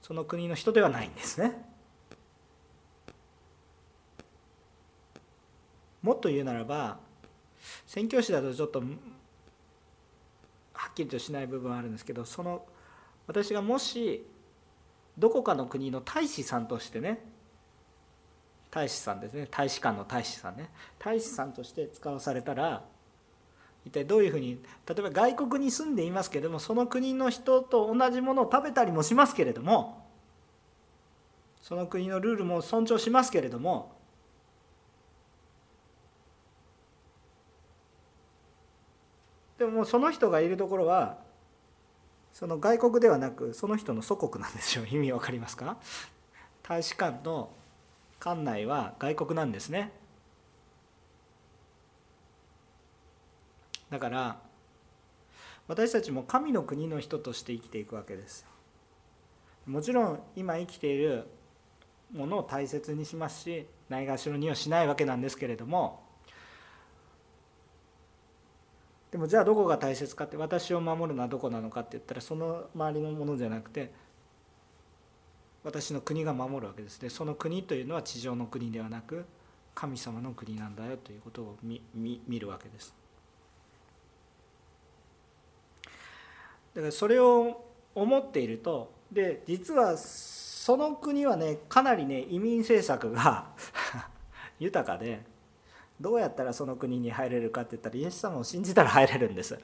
その国の人ではないんですね。もっと言うならば宣教師だとちょっとはっきりとしない部分はあるんですけどその私がもしどこかの国の大使さんとしてね大使さんですね大使館の大使さんね大使さんとして使わされたら一体どういうふうに例えば外国に住んでいますけれどもその国の人と同じものを食べたりもしますけれどもその国のルールも尊重しますけれどもでもその人がいるところはその外国ではなくその人の祖国なんですよ。意味わかりますか？大使館の館内は外国なんですね。だから私たちも神の国の人として生きていくわけです。もちろん今生きているものを大切にしますしないがしろにはしないわけなんですけれどもでもじゃあどこが大切かって私を守るのはどこなのかって言ったらその周りのものじゃなくて私の国が守るわけです。でその国というのは地上の国ではなく神様の国なんだよということを見見るわけです。だからそれを思っているとで実はその国はねかなりね移民政策が 豊かでどうやったらその国に入れるかって言ったらイエス様を信じたら入れるんです。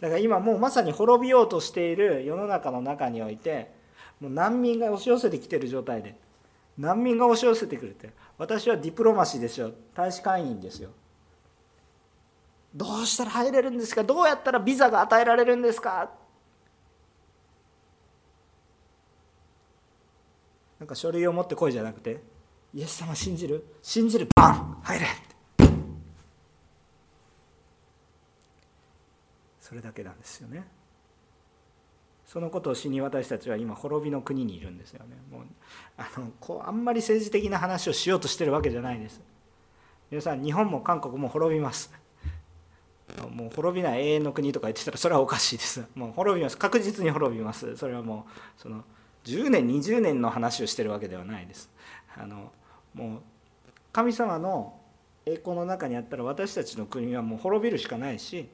だから今もうまさに滅びようとしている世の中の中においてもう難民が押し寄せてきてる状態で難民が押し寄せてくるって私はディプロマシーですよ。大使館員ですよ。どうしたら入れるんですか？どうやったらビザが与えられるんですか？なんか書類を持ってこいじゃなくてイエス様信じる？信じる。バン！入れ。それだけなんですよね。そのことをしに私たちは今滅びの国にいるんですよね。もうあのこうあんまり政治的な話をしようとしてるわけじゃないです。皆さん日本も韓国も滅びます。もう滅びない永遠の国とか言ってたらそれはおかしいです。もう滅びます。確実に滅びます。それはもうその10年20年の話をしてるわけではないです。あのもう神様の栄光の中にあったら私たちの国はもう滅びるしかないし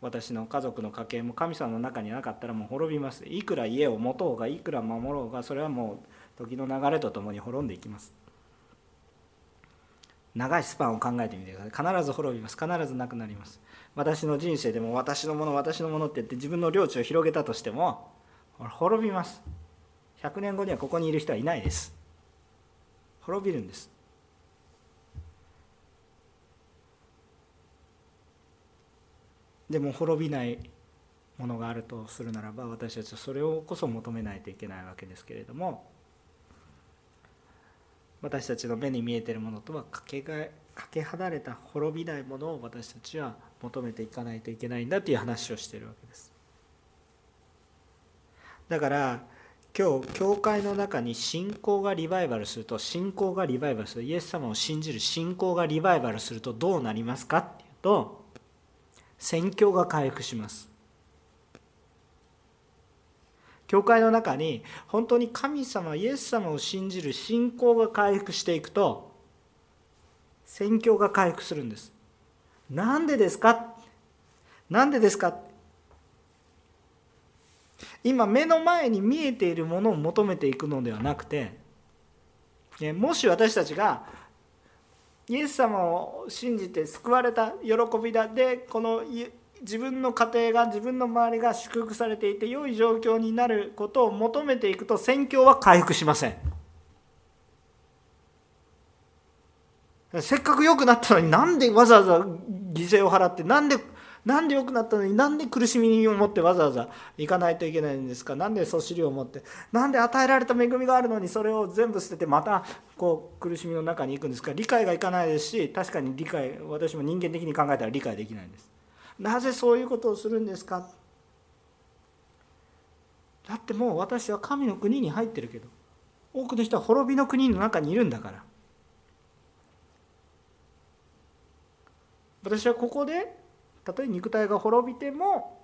私の家族の家計も神様の中になかったらもう滅びます。いくら家を持とうがいくら守ろうがそれはもう時の流れとともに滅んでいきます。長いスパンを考えてみてください。必ず滅びます。必ずなくなります。私の人生でも私のもの私のものって言って自分の領地を広げたとしても滅びます。100年後にはここにいる人はいないです。滅びるんです。でも滅びないものがあるとするならば私たちはそれをこそ求めないといけないわけですけれども私たちの目に見えてるものとはかけがかけ離れた滅びないものを私たちは求めていかないといけないんだという話をしているわけです。だから今日教会の中に信仰がリバイバルすると信仰がリバイバルするイエス様を信じる信仰がリバイバルするとどうなりますかっていうと宣教が回復します。教会の中に本当に神様イエス様を信じる信仰が回復していくと宣教が回復するんです。なんでですか？なんでですか？今目の前に見えているものを求めていくのではなくてもし私たちがイエス様を信じて救われた喜びだでこの自分の家庭が自分の周りが祝福されていて良い状況になることを求めていくと宣教は回復しません。せっかく良くなったのになんでわざわざ犠牲を払ってなんでなんで良くなったのになんで苦しみを持ってわざわざ行かないといけないんですか？なんでそしりを持って？なんで与えられた恵みがあるのにそれを全部捨ててまたこう苦しみの中に行くんですか？理解がいかないですし確かに理解私も人間的に考えたら理解できないんです。なぜそういうことをするんですか？だってもう私は神の国に入ってるけど多くの人は滅びの国の中にいるんだから。私はここでたとえ肉体が滅びても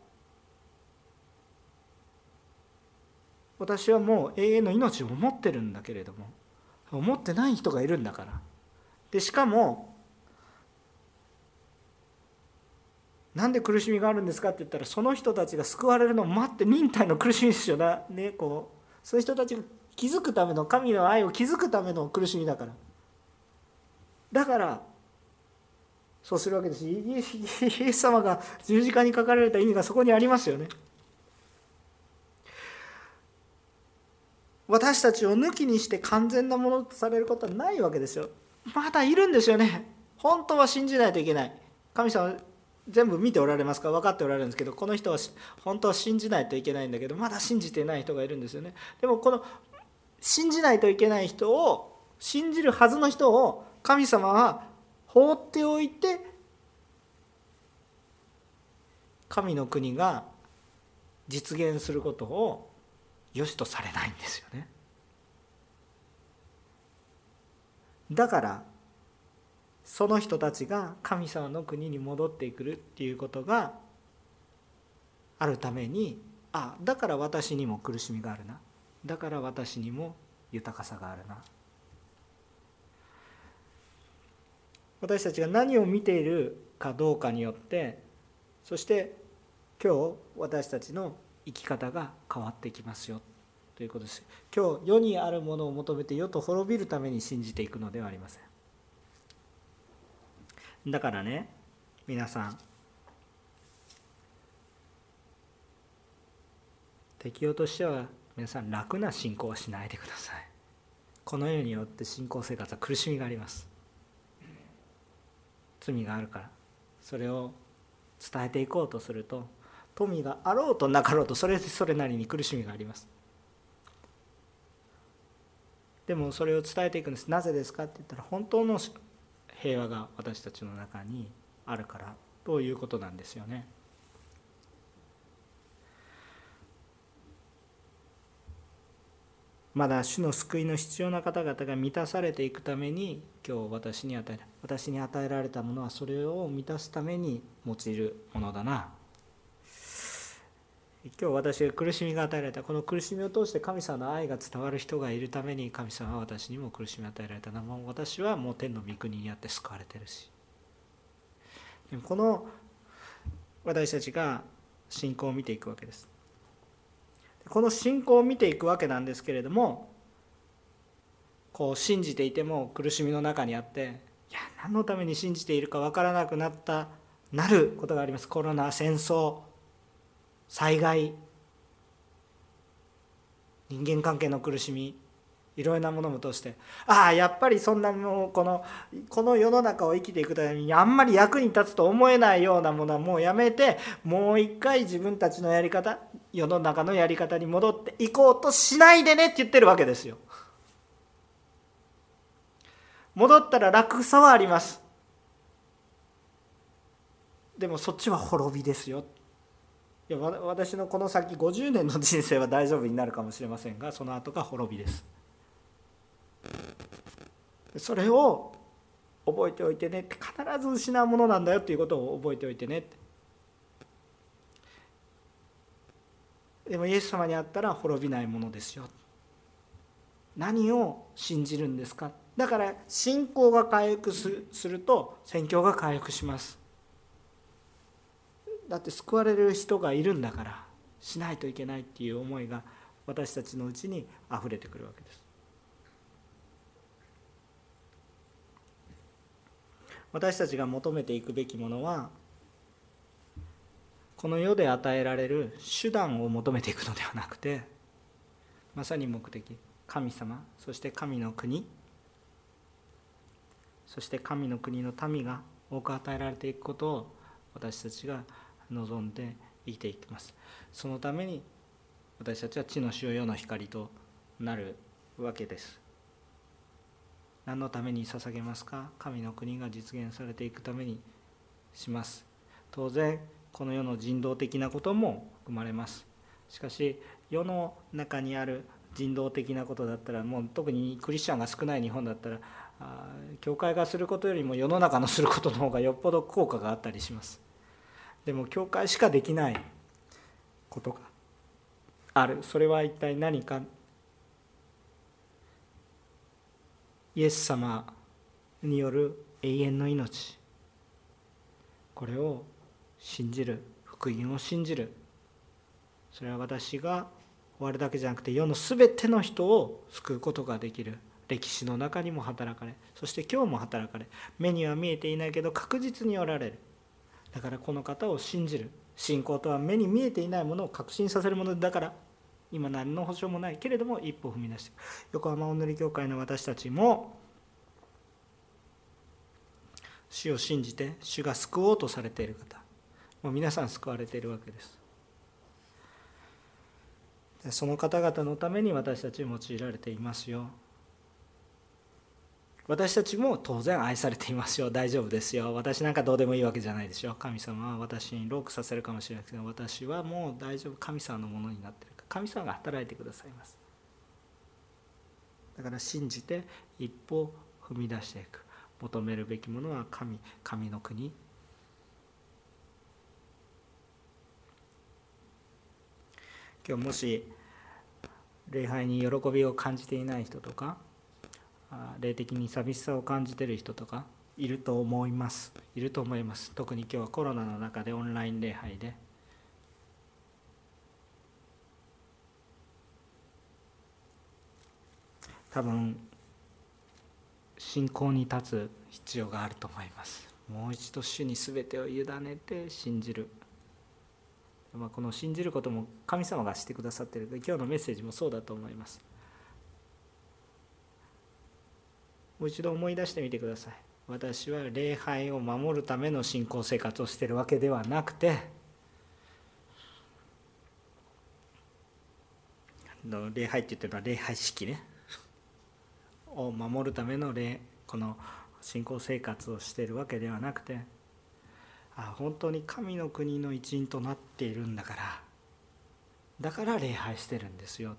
私はもう永遠の命を持ってるんだけれども思ってない人がいるんだから。でしかもなんで苦しみがあるんですかって言ったらその人たちが救われるのを待って忍耐の苦しみですよねこうそういう人たちが気づくための神の愛を気づくための苦しみだから。だからそうするわけです。イエス様が十字架にかかられた意味がそこにありますよね。私たちを抜きにして完全なものとされることはないわけですよ。まだいるんですよね。本当は信じないといけない。神様全部見ておられますか？分かっておられるんですけどこの人は本当は信じないといけないんだけどまだ信じてない人がいるんですよね。でもこの信じないといけない人を信じるはずの人を神様は放っておいて神の国が実現することを良しとされないんですよね。だからその人たちが神様の国に戻ってくるっていうことがあるためにあだから私にも苦しみがあるなだから私にも豊かさがあるな私たちが何を見ているかどうかによってそして今日私たちの生き方が変わってきますよということです。今日世にあるものを求めて世と滅びるために信じていくのではありません。だからね皆さん適用としては皆さん楽な信仰はしないでください。この世によって信仰生活は苦しみがあります。罪があるからそれを伝えていこうとすると富があろうとなかろうとそれそれなりに苦しみがあります。でもそれを伝えていくんです。なぜですかって言ったら本当の平和が私たちの中にあるからということなんですよね。まだ主の救いの必要な方々が満たされていくために今日私に与え私に与えられたものはそれを満たすために用いるものだな。今日私が苦しみが与えられたこの苦しみを通して神様の愛が伝わる人がいるために神様は私にも苦しみを与えられたな。もう私はもう天の御国にあって救われてるし。でもこの私たちが信仰を見ていくわけです。この信仰を見ていくわけなんですけれどもこう信じていても苦しみの中にあっていや何のために信じているか分からなくなったなることがあります。コロナ戦争災害人間関係の苦しみいろいろなものも通して。ああやっぱりそんなもうこのこの世の中を生きていくためにあんまり役に立つと思えないようなものはもうやめてもう一回自分たちのやり方世の中のやり方に戻っていこうとしないでねって言ってるわけですよ。戻ったら楽さはあります。でもそっちは滅びですよ。いや私のこの先50年の人生は大丈夫になるかもしれませんがその後が滅びです。それを覚えておいてねって必ず失うものなんだよっていうことを覚えておいてねってでもイエス様に会ったら滅びないものですよ。何を信じるんですか？だから信仰が回復すると宣教が回復します。だって救われる人がいるんだからしないといけないっていう思いが私たちのうちにあふれてくるわけです。私たちが求めていくべきものはこの世で与えられる手段を求めていくのではなくてまさに目的神様そして神の国そして神の国の民が多く与えられていくことを私たちが望んで生きていきます。そのために私たちは地の塩世の光となるわけです。何のために捧げますか？神の国が実現されていくためにします。当然この世の人道的なことも含まれます。しかし世の中にある人道的なことだったらもう特にクリスチャンが少ない日本だったら教会がすることよりも世の中のすることの方がよっぽど効果があったりします。でも教会しかできないことがある。それは一体何か。イエス様による永遠の命。これを信じる福音を信じる。それは私が終わるだけじゃなくて世の全ての人を救うことができる。歴史の中にも働かれそして今日も働かれ。目には見えていないけど確実におられる。だからこの方を信じる。信仰とは目に見えていないものを確信させるものだから今何の保証もない。けれども一歩踏み出して横浜お塗り教会の私たちも主を信じて主が救おうとされている方。もう皆さん救われているわけです。その方々のために私たち用いられていますよ。私たちも当然愛されていますよ。大丈夫ですよ。私なんかどうでもいいわけじゃないでしょ神様は私にロークさせるかもしれないけど私はもう大丈夫。神様のものになってる神様が働いてくださいます。だから信じて一歩踏み出していく。求めるべきものは神。神の国。今日もし礼拝に喜びを感じていない人とか霊的に寂しさを感じている人とかいると思います。いると思います。特に今日はコロナの中でオンライン礼拝で。多分信仰に立つ必要があると思います。もう一度主に全てを委ねて信じる、まあ、この信じることも神様がしてくださっている。今日のメッセージもそうだと思います。もう一度思い出してみてください。私は礼拝を守るための信仰生活をしているわけではなくて礼拝って言ってるのは礼拝式ね。を守るための礼この信仰生活をしているわけではなくてあ本当に神の国の一員となっているんだから。だから礼拝してるんですよ。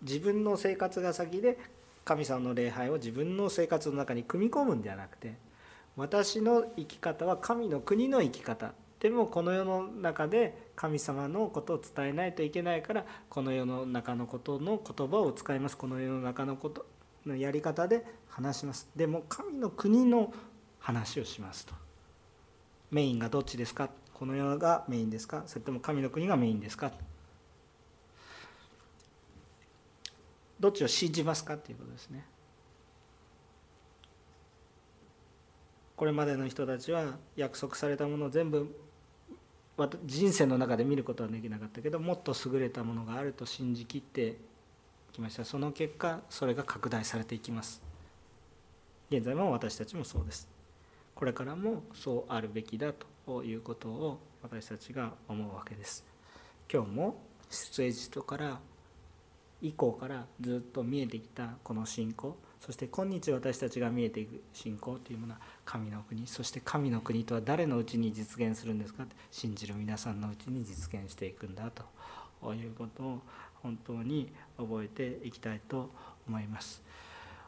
自分の生活が先で神様の礼拝を自分の生活の中に組み込むんではなくて私の生き方は神の国の生き方。でもこの世の中で神様のことを伝えないといけないからこの世の中のことの言葉を使います。この世の中のことのやり方で話します。でも神の国の話をしますと。メインがどっちですか？この世がメインですか？それとも神の国がメインですか？どっちを信じますか？ということですね。これまでの人たちは約束されたものを全部人生の中で見ることはできなかったけどもっと優れたものがあると信じきってきました。その結果それが拡大されていきます。現在も私たちもそうです。これからもそうあるべきだということを私たちが思うわけです。今日も出エジプトから以降からずっと見えてきたこの信仰そして今日私たちが見えていく信仰というものは神の国そして神の国とは誰のうちに実現するんですか信じる皆さんのうちに実現していくんだということを本当に覚えていきたいと思います。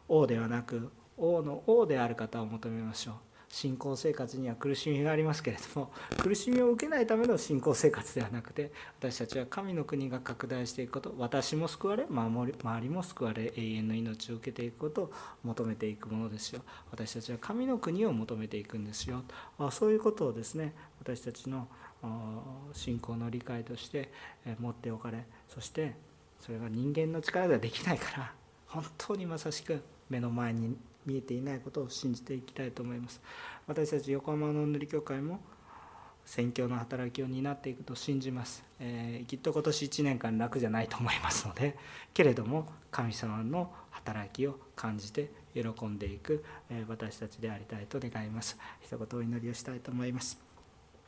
王ではなく王の王である方を求めましょう。信仰生活には苦しみがありますけれども 苦しみを受けないための信仰生活ではなくて私たちは神の国が拡大していくこと私も救われ守り周りも救われ永遠の命を受けていくことを求めていくものですよ。私たちは神の国を求めていくんですよ。そういうことをですね私たちの信仰の理解として持っておかれそしてそれが人間の力ではできないから本当にまさしく目の前に見えていないことを信じていきたいと思います。私たち横浜の塗り教会も宣教の働きを担っていくと信じます、えー、きっと今年1年間楽じゃないと思いますのでけれども神様の働きを感じて喜んでいく、えー、私たちでありたいと願います。一言お祈りをしたいと思います。